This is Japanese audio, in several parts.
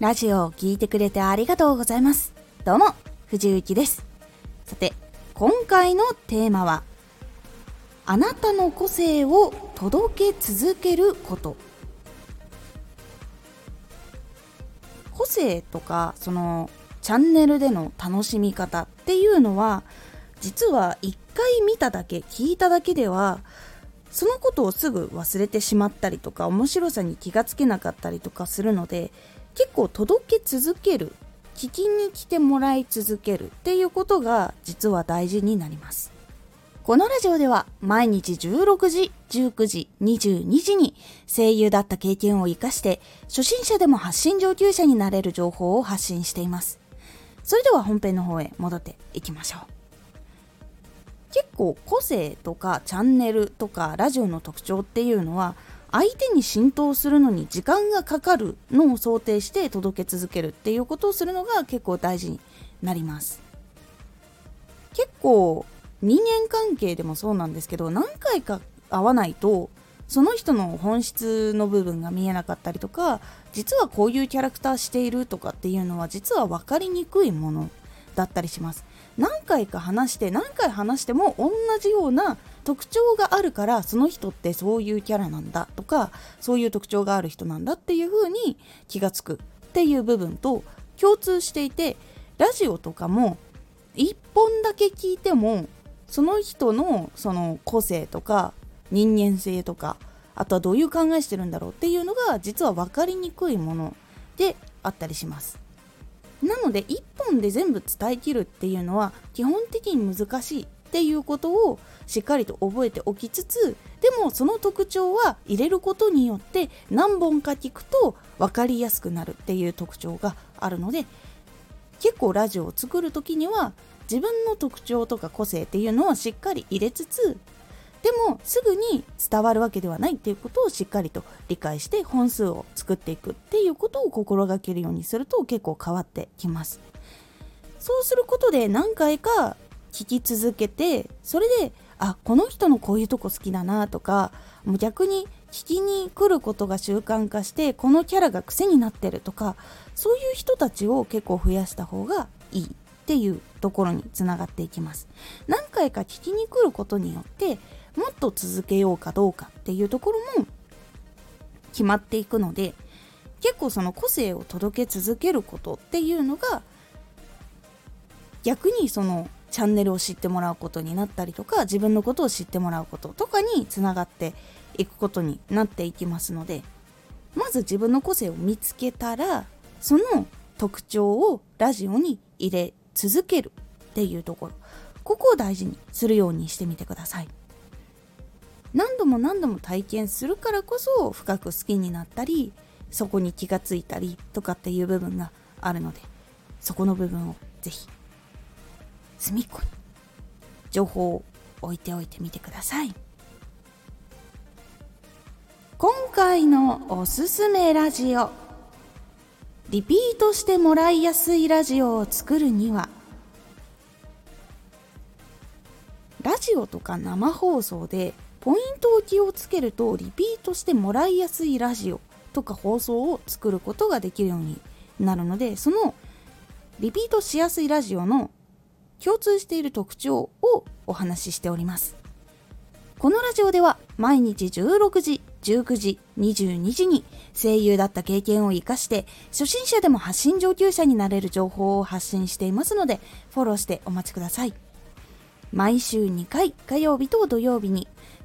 ラジオを聴いてくれてありがとうございます。どうも、藤幸です。さて、今回のテーマは、あなたの個性を届け続けること。個性とか、その、チャンネルでの楽しみ方っていうのは、実は一回見ただけ、聞いただけでは、そのことをすぐ忘れてしまったりとか面白さに気がつけなかったりとかするので結構届け続ける聞きに来てもらい続けるっていうことが実は大事になりますこのラジオでは毎日16時、19時、22時に声優だった経験を活かして初心者でも発信上級者になれる情報を発信しています。それでは本編の方へ戻っていきましょう。結構個性とかチャンネルとかラジオの特徴っていうのは相手に浸透するのに時間がかかるのを想定して届け続けるっていうことをするのが結構大事になります。結構人間関係でもそうなんですけど何回か会わないとその人の本質の部分が見えなかったりとか実はこういうキャラクターしているとかっていうのは実は分かりにくいものだったりします。何回か話して何回話しても同じような特徴があるからその人ってそういうキャラなんだとかそういう特徴がある人なんだっていう風に気がつくっていう部分と共通していてラジオとかも1本だけ聞いてもその人のその個性とか人間性とかあとはどういう考えしてるんだろうっていうのが実は分かりにくいものであったりします。なので1本で全部伝えきるっていうのは基本的に難しいっていうことをしっかりと覚えておきつつでもその特徴は入れることによって何本か聞くと分かりやすくなるっていう特徴があるので結構ラジオを作る時には自分の特徴とか個性っていうのをしっかり入れつつでもすぐに伝わるわけではないっていうことをしっかりと理解して本数を作っていくっていうことを心がけるようにすると結構変わってきます。そうすることで何回か聞き続けてそれであこの人のこういうとこ好きだなとかもう逆に聞きに来ることが習慣化してこのキャラが癖になってるとかそういう人たちを結構増やした方がいいっていうところにつながっていきます。何回か聞きに来ることによってもっと続けようかどうかっていうところも決まっていくので結構その個性を届け続けることっていうのが逆にそのチャンネルを知ってもらうことになったりとか自分のことを知ってもらうこととかにつながっていくことになっていきますのでまず自分の個性を見つけたらその特徴をラジオに入れ続けるっていうところ。ここを大事にするようにしてみてください。何度も何度も体験するからこそ深く好きになったりそこに気がついたりとかっていう部分があるのでそこの部分をぜひ隅っこに情報を置いておいてみてください。今回のおすすめラジオリピートしてもらいやすいラジオを作るにはラジオとか生放送でポイントを気をつけるとリピートしてもらいやすいラジオとか放送を作ることができるようになるのでそのリピートしやすいラジオの共通している特徴をお話ししております。このラジオでは毎日16時19時22時に声優だった経験を活かして初心者でも発信上級者になれる情報を発信していますのでフォローしてお待ちください。毎週2回火曜日と土曜日に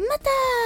また。